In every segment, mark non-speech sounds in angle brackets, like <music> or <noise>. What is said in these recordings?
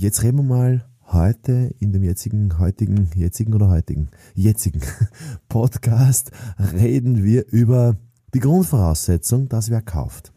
jetzt reden wir mal heute in dem jetzigen, heutigen, jetzigen oder heutigen, jetzigen <laughs> Podcast reden wir über die Grundvoraussetzung, dass wer kauft.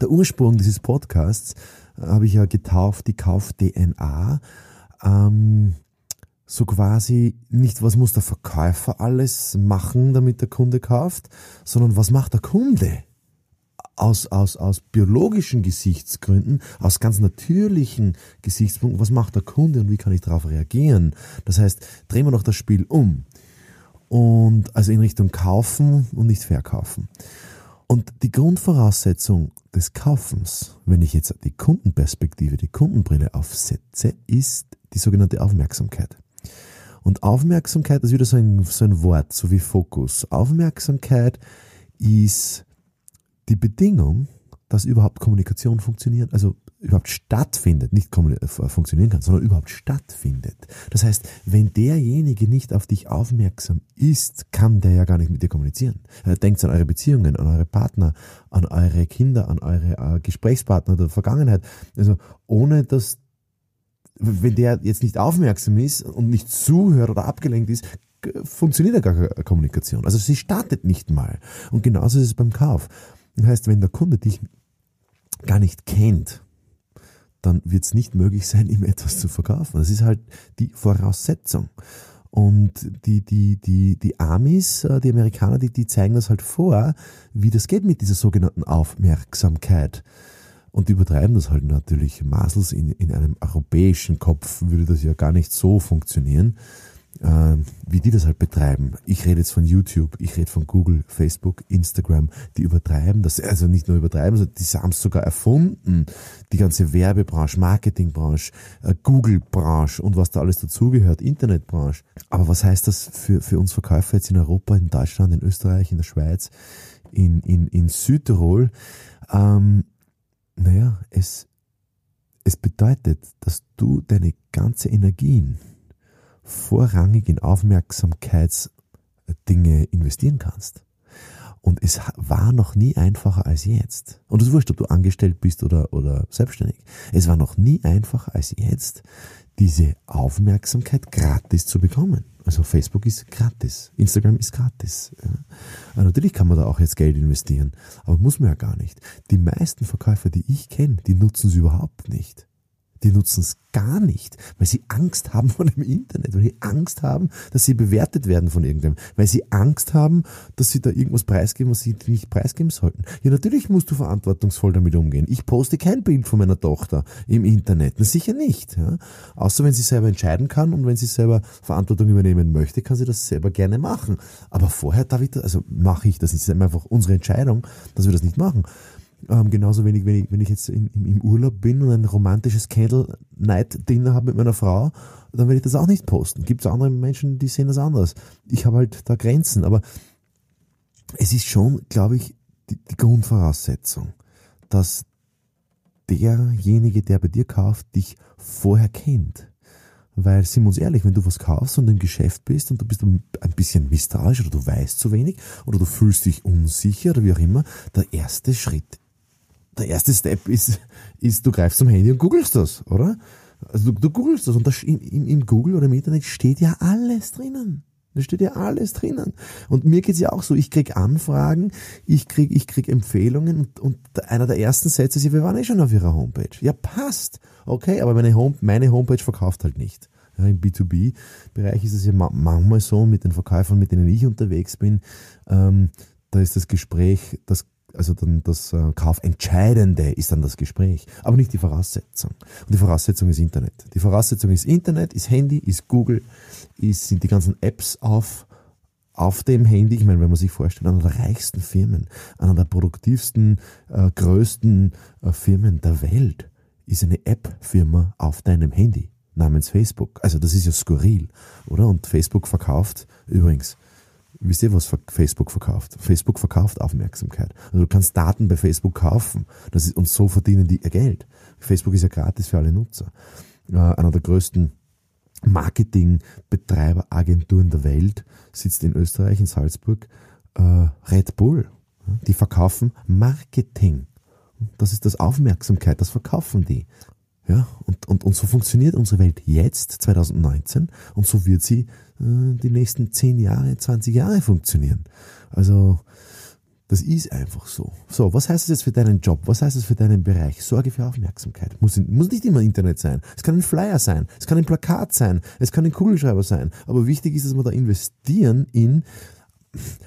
Der Ursprung dieses Podcasts äh, habe ich ja getauft, die Kauf-DNA. Ähm, so quasi nicht, was muss der Verkäufer alles machen, damit der Kunde kauft, sondern was macht der Kunde? Aus, aus, aus biologischen Gesichtsgründen, aus ganz natürlichen Gesichtspunkten, was macht der Kunde und wie kann ich darauf reagieren? Das heißt, drehen wir noch das Spiel um. Und also in Richtung kaufen und nicht verkaufen. Und die Grundvoraussetzung des Kaufens, wenn ich jetzt die Kundenperspektive, die Kundenbrille aufsetze, ist die sogenannte Aufmerksamkeit. Und Aufmerksamkeit ist wieder so ein, so ein Wort, so wie Fokus. Aufmerksamkeit ist die Bedingung, dass überhaupt Kommunikation funktioniert, also überhaupt stattfindet, nicht äh, funktionieren kann, sondern überhaupt stattfindet. Das heißt, wenn derjenige nicht auf dich aufmerksam ist, kann der ja gar nicht mit dir kommunizieren. Denkt an eure Beziehungen, an eure Partner, an eure Kinder, an eure äh, Gesprächspartner der Vergangenheit. Also ohne dass wenn der jetzt nicht aufmerksam ist und nicht zuhört oder abgelenkt ist, funktioniert ja gar keine Kommunikation. Also sie startet nicht mal. Und genauso ist es beim Kauf. Das heißt, wenn der Kunde dich gar nicht kennt, dann wird es nicht möglich sein, <laughs> ihm etwas zu verkaufen. Das ist halt die Voraussetzung. Und die, die, die, die Amis, äh, die Amerikaner, die, die zeigen das halt vor, wie das geht mit dieser sogenannten Aufmerksamkeit. Und die übertreiben das halt natürlich maßlos. In, in einem europäischen Kopf würde das ja gar nicht so funktionieren, äh, wie die das halt betreiben. Ich rede jetzt von YouTube, ich rede von Google, Facebook, Instagram. Die übertreiben das, also nicht nur übertreiben, sondern die haben es sogar erfunden. Die ganze Werbebranche, Marketingbranche, äh, Google-Branche und was da alles dazugehört, Internetbranche. Aber was heißt das für, für uns Verkäufer jetzt in Europa, in Deutschland, in Österreich, in der Schweiz, in, in, in Südtirol? Ähm, naja, es, es bedeutet, dass du deine ganze Energien vorrangig in Aufmerksamkeitsdinge investieren kannst. Und es war noch nie einfacher als jetzt. Und es wurscht, ob du angestellt bist oder, oder selbstständig. Es war noch nie einfacher als jetzt, diese Aufmerksamkeit gratis zu bekommen. Also Facebook ist gratis, Instagram ist gratis. Ja. Natürlich kann man da auch jetzt Geld investieren, aber muss man ja gar nicht. Die meisten Verkäufer, die ich kenne, die nutzen es überhaupt nicht die nutzen es gar nicht, weil sie Angst haben vor dem Internet, weil sie Angst haben, dass sie bewertet werden von irgendwem, weil sie Angst haben, dass sie da irgendwas preisgeben, was sie nicht preisgeben sollten. Ja, natürlich musst du verantwortungsvoll damit umgehen. Ich poste kein Bild von meiner Tochter im Internet, na, sicher nicht. Ja? Außer wenn sie selber entscheiden kann und wenn sie selber Verantwortung übernehmen möchte, kann sie das selber gerne machen. Aber vorher, David, also mache ich das. Es ist einfach unsere Entscheidung, dass wir das nicht machen. Ähm, genauso wenig, wenn ich, wenn ich jetzt in, im Urlaub bin und ein romantisches Candle Night Dinner habe mit meiner Frau, dann werde ich das auch nicht posten. Gibt es andere Menschen, die sehen das anders. Ich habe halt da Grenzen, aber es ist schon, glaube ich, die, die Grundvoraussetzung, dass derjenige, der bei dir kauft, dich vorher kennt. Weil, sind wir uns ehrlich, wenn du was kaufst und im Geschäft bist und du bist ein bisschen misstrauisch oder du weißt zu wenig oder du fühlst dich unsicher oder wie auch immer, der erste Schritt der erste Step ist, ist, du greifst zum Handy und googelst das, oder? Also du, du googelst das und das, im, im Google oder im Internet steht ja alles drinnen. Da steht ja alles drinnen. Und mir geht's ja auch so, ich krieg Anfragen, ich krieg, ich krieg Empfehlungen und, und einer der ersten Sätze ist, ja, wir waren eh schon auf ihrer Homepage. Ja, passt. Okay, aber meine, Home, meine Homepage verkauft halt nicht. Ja, Im B2B-Bereich ist es ja manchmal so, mit den Verkäufern, mit denen ich unterwegs bin, ähm, da ist das Gespräch, das also dann das äh, Kaufentscheidende ist dann das Gespräch, aber nicht die Voraussetzung. Und die Voraussetzung ist Internet. Die Voraussetzung ist Internet, ist Handy, ist Google, ist, sind die ganzen Apps auf, auf dem Handy. Ich meine, wenn man sich vorstellt, einer der reichsten Firmen, einer der produktivsten, äh, größten äh, Firmen der Welt ist eine App-Firma auf deinem Handy. namens Facebook. Also das ist ja skurril, oder? Und Facebook verkauft übrigens. Wisst ihr, was Facebook verkauft? Facebook verkauft Aufmerksamkeit. Also du kannst Daten bei Facebook kaufen. Das ist, und so verdienen die ihr Geld. Facebook ist ja gratis für alle Nutzer. Äh, einer der größten Marketingbetreiberagenturen der Welt sitzt in Österreich, in Salzburg, äh, Red Bull. Die verkaufen Marketing. Das ist das Aufmerksamkeit, das verkaufen die. Ja, und, und, und so funktioniert unsere Welt jetzt, 2019, und so wird sie äh, die nächsten 10 Jahre, 20 Jahre funktionieren. Also, das ist einfach so. So, was heißt das jetzt für deinen Job? Was heißt das für deinen Bereich? Sorge für Aufmerksamkeit. Muss, muss nicht immer Internet sein. Es kann ein Flyer sein. Es kann ein Plakat sein. Es kann ein Kugelschreiber sein. Aber wichtig ist, dass wir da investieren in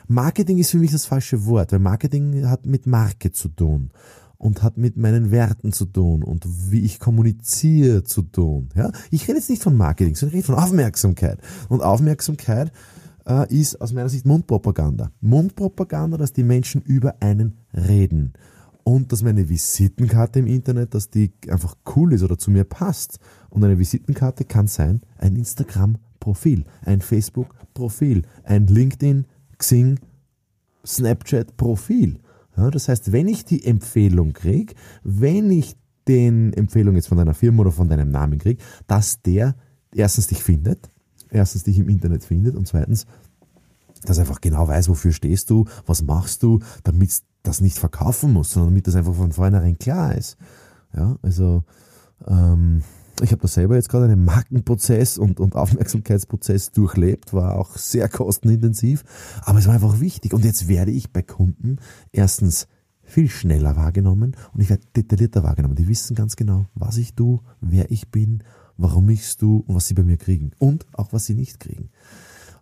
Marketing ist für mich das falsche Wort, weil Marketing hat mit Marke zu tun und hat mit meinen Werten zu tun und wie ich kommuniziere zu tun. Ja? Ich rede jetzt nicht von Marketing, sondern ich rede von Aufmerksamkeit. Und Aufmerksamkeit äh, ist aus meiner Sicht Mundpropaganda. Mundpropaganda, dass die Menschen über einen reden. Und dass meine Visitenkarte im Internet, dass die einfach cool ist oder zu mir passt. Und eine Visitenkarte kann sein ein Instagram-Profil, ein Facebook-Profil, ein LinkedIn, Xing, Snapchat-Profil. Ja, das heißt, wenn ich die Empfehlung kriege, wenn ich den Empfehlung jetzt von deiner Firma oder von deinem Namen kriege, dass der erstens dich findet, erstens dich im Internet findet und zweitens, dass er einfach genau weiß, wofür stehst du, was machst du, damit das nicht verkaufen muss, sondern damit das einfach von vornherein klar ist. Ja, also ähm, ich habe da selber jetzt gerade einen Markenprozess und, und Aufmerksamkeitsprozess durchlebt, war auch sehr kostenintensiv, aber es war einfach wichtig. Und jetzt werde ich bei Kunden erstens viel schneller wahrgenommen und ich werde detaillierter wahrgenommen. Die wissen ganz genau, was ich tue, wer ich bin, warum ich es tue und was sie bei mir kriegen und auch was sie nicht kriegen.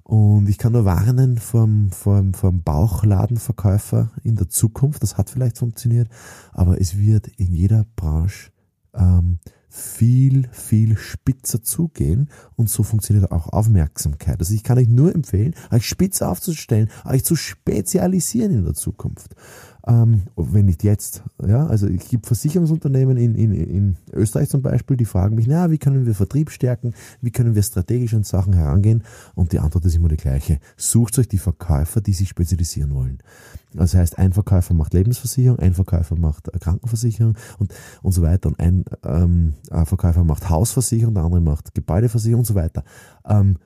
Und ich kann nur warnen vom, vom, vom Bauchladenverkäufer in der Zukunft. Das hat vielleicht funktioniert, aber es wird in jeder Branche ähm, viel, viel spitzer zugehen und so funktioniert auch Aufmerksamkeit. Also ich kann euch nur empfehlen, euch spitzer aufzustellen, euch zu spezialisieren in der Zukunft ähm, wenn nicht jetzt. Ja, also es gibt Versicherungsunternehmen in, in, in Österreich zum Beispiel, die fragen mich, na, wie können wir Vertrieb stärken, wie können wir strategisch an Sachen herangehen? Und die Antwort ist immer die gleiche. Sucht euch die Verkäufer, die sich spezialisieren wollen. Das heißt, ein Verkäufer macht Lebensversicherung, ein Verkäufer macht Krankenversicherung und, und so weiter. Und ein ähm, Verkäufer macht Hausversicherung, der andere macht Gebäudeversicherung und so weiter. Ähm,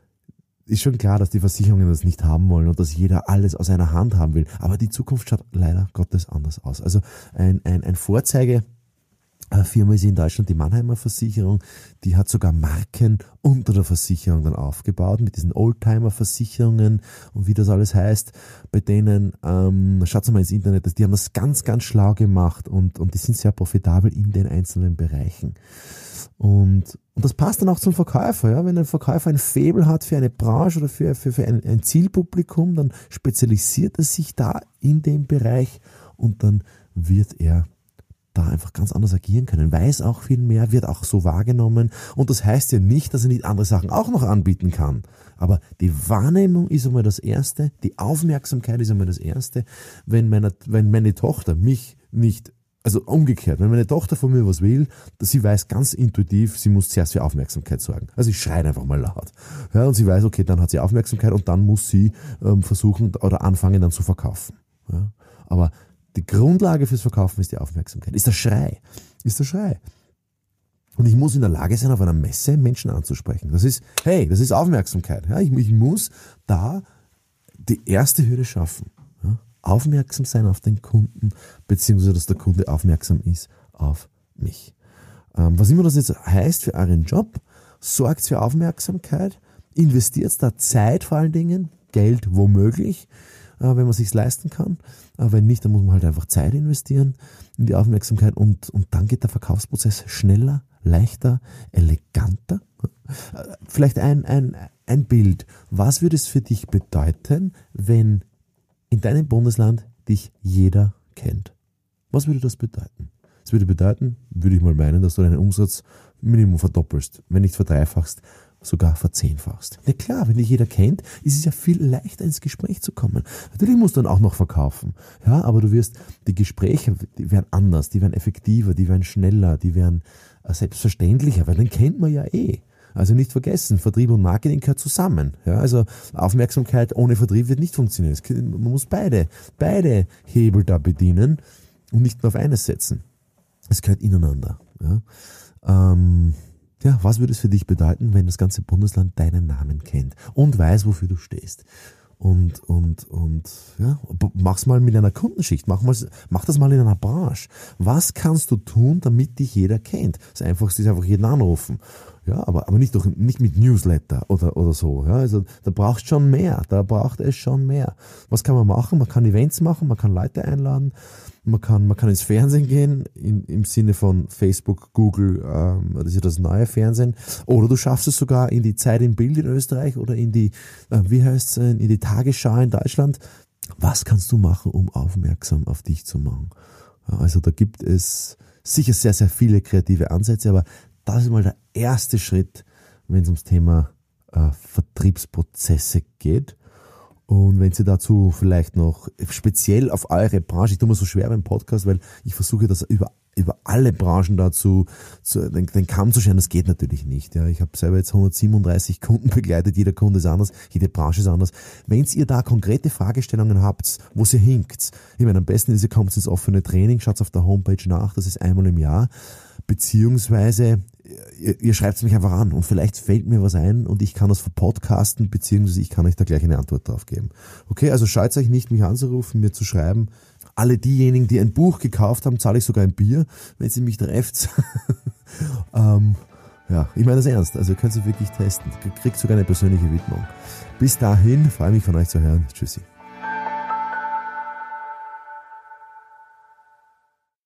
ist schon klar, dass die Versicherungen das nicht haben wollen und dass jeder alles aus einer Hand haben will. Aber die Zukunft schaut leider Gottes anders aus. Also ein, ein, ein Vorzeige, Firma ist in Deutschland die Mannheimer Versicherung, die hat sogar Marken unter der Versicherung dann aufgebaut mit diesen Oldtimer-Versicherungen und wie das alles heißt. Bei denen, ähm, schaut mal ins Internet, die haben das ganz, ganz schlau gemacht und, und die sind sehr profitabel in den einzelnen Bereichen. Und, und das passt dann auch zum Verkäufer. Ja? Wenn ein Verkäufer ein Faible hat für eine Branche oder für, für, für ein, ein Zielpublikum, dann spezialisiert er sich da in dem Bereich und dann wird er da einfach ganz anders agieren können, weiß auch viel mehr, wird auch so wahrgenommen. Und das heißt ja nicht, dass er nicht andere Sachen auch noch anbieten kann. Aber die Wahrnehmung ist einmal das Erste, die Aufmerksamkeit ist einmal das Erste. Wenn meine, wenn meine Tochter mich nicht also umgekehrt, wenn meine Tochter von mir was will, sie weiß ganz intuitiv, sie muss zuerst für Aufmerksamkeit sorgen. Also ich schreie einfach mal laut. Ja, und sie weiß, okay, dann hat sie Aufmerksamkeit und dann muss sie ähm, versuchen oder anfangen dann zu verkaufen. Ja, aber die Grundlage fürs Verkaufen ist die Aufmerksamkeit, ist der Schrei, ist der Schrei. Und ich muss in der Lage sein, auf einer Messe Menschen anzusprechen. Das ist, hey, das ist Aufmerksamkeit. Ja, ich, ich muss da die erste Hürde schaffen aufmerksam sein auf den Kunden, beziehungsweise dass der Kunde aufmerksam ist auf mich. Ähm, was immer das jetzt heißt für euren Job, sorgt für Aufmerksamkeit, investiert da Zeit vor allen Dingen, Geld womöglich, wenn man sich leisten kann. Äh, wenn nicht, dann muss man halt einfach Zeit investieren in die Aufmerksamkeit und, und dann geht der Verkaufsprozess schneller, leichter, eleganter. Äh, vielleicht ein, ein, ein Bild. Was würde es für dich bedeuten, wenn in deinem Bundesland dich jeder kennt. Was würde das bedeuten? Das würde bedeuten, würde ich mal meinen, dass du deinen Umsatz Minimum verdoppelst, wenn nicht verdreifachst, sogar verzehnfachst. Ja klar, wenn dich jeder kennt, ist es ja viel leichter ins Gespräch zu kommen. Natürlich musst du dann auch noch verkaufen. Ja, aber du wirst, die Gespräche, die werden anders, die werden effektiver, die werden schneller, die werden äh, selbstverständlicher, weil dann kennt man ja eh. Also nicht vergessen, Vertrieb und Marketing gehört zusammen. Ja, also Aufmerksamkeit ohne Vertrieb wird nicht funktionieren. Man muss beide, beide Hebel da bedienen und nicht nur auf eines setzen. Es gehört ineinander. Ja. Ähm, ja, was würde es für dich bedeuten, wenn das ganze Bundesland deinen Namen kennt und weiß, wofür du stehst? Und, und, und, ja, mach's mal mit einer Kundenschicht, mach, mal, mach das mal in einer Branche. Was kannst du tun, damit dich jeder kennt? Das Einfachste ist einfach jeden anrufen. Ja, aber, aber nicht, durch, nicht mit Newsletter oder, oder so. Ja, also da braucht schon mehr. Da braucht es schon mehr. Was kann man machen? Man kann Events machen, man kann Leute einladen, man kann, man kann ins Fernsehen gehen, in, im Sinne von Facebook, Google, ähm, das ist ja das neue Fernsehen. Oder du schaffst es sogar in die Zeit im Bild in Österreich oder in die, äh, wie heißt es, in die Tagesschau in Deutschland. Was kannst du machen, um aufmerksam auf dich zu machen? Also da gibt es sicher sehr, sehr viele kreative Ansätze, aber das ist mal der erste Schritt, wenn es ums Thema äh, Vertriebsprozesse geht. Und wenn Sie dazu vielleicht noch speziell auf eure Branche, ich tue mir so schwer beim Podcast, weil ich versuche das über über alle Branchen dazu zu, den, den Kamm zu scheren, das geht natürlich nicht. Ja. Ich habe selber jetzt 137 <laughs> Kunden begleitet, jeder Kunde ist anders, jede Branche ist anders. Wenn ihr da konkrete Fragestellungen habt, wo sie hinkt, ich meine, am besten ist, ihr kommt ins offene Training, schaut auf der Homepage nach, das ist einmal im Jahr, beziehungsweise ihr, ihr schreibt es mich einfach an und vielleicht fällt mir was ein und ich kann das verpodcasten, beziehungsweise ich kann euch da gleich eine Antwort drauf geben. Okay, also scheut euch nicht, mich anzurufen, mir zu schreiben. Alle diejenigen, die ein Buch gekauft haben, zahle ich sogar ein Bier, wenn sie mich trefft. <laughs> ähm, ja, ich meine das ernst. Also ihr könnt es wirklich testen. Kriegt sogar eine persönliche Widmung. Bis dahin, freue mich von euch zu hören. Tschüssi.